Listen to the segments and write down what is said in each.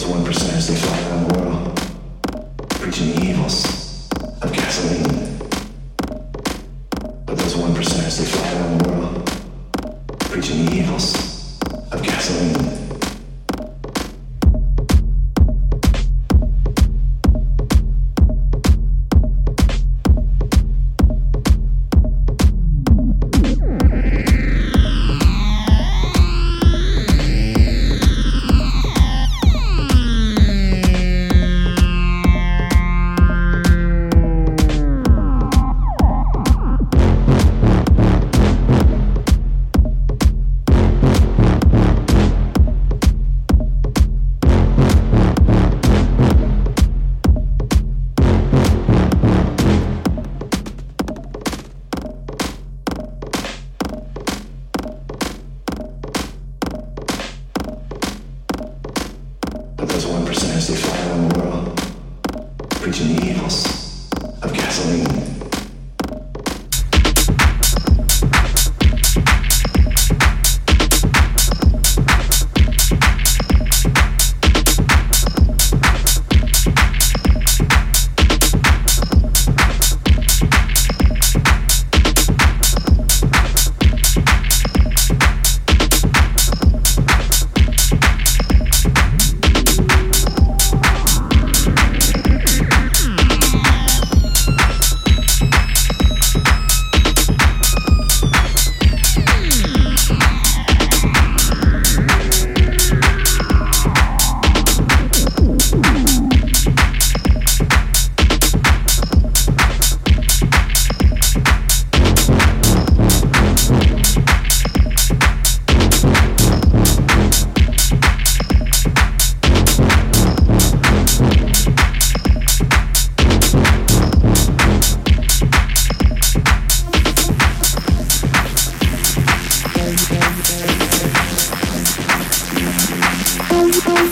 those one percenters they fly around the world, preaching the evils of gasoline. But those one percenters they fly around the world, preaching the evils of gasoline. Of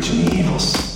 preaching the evils.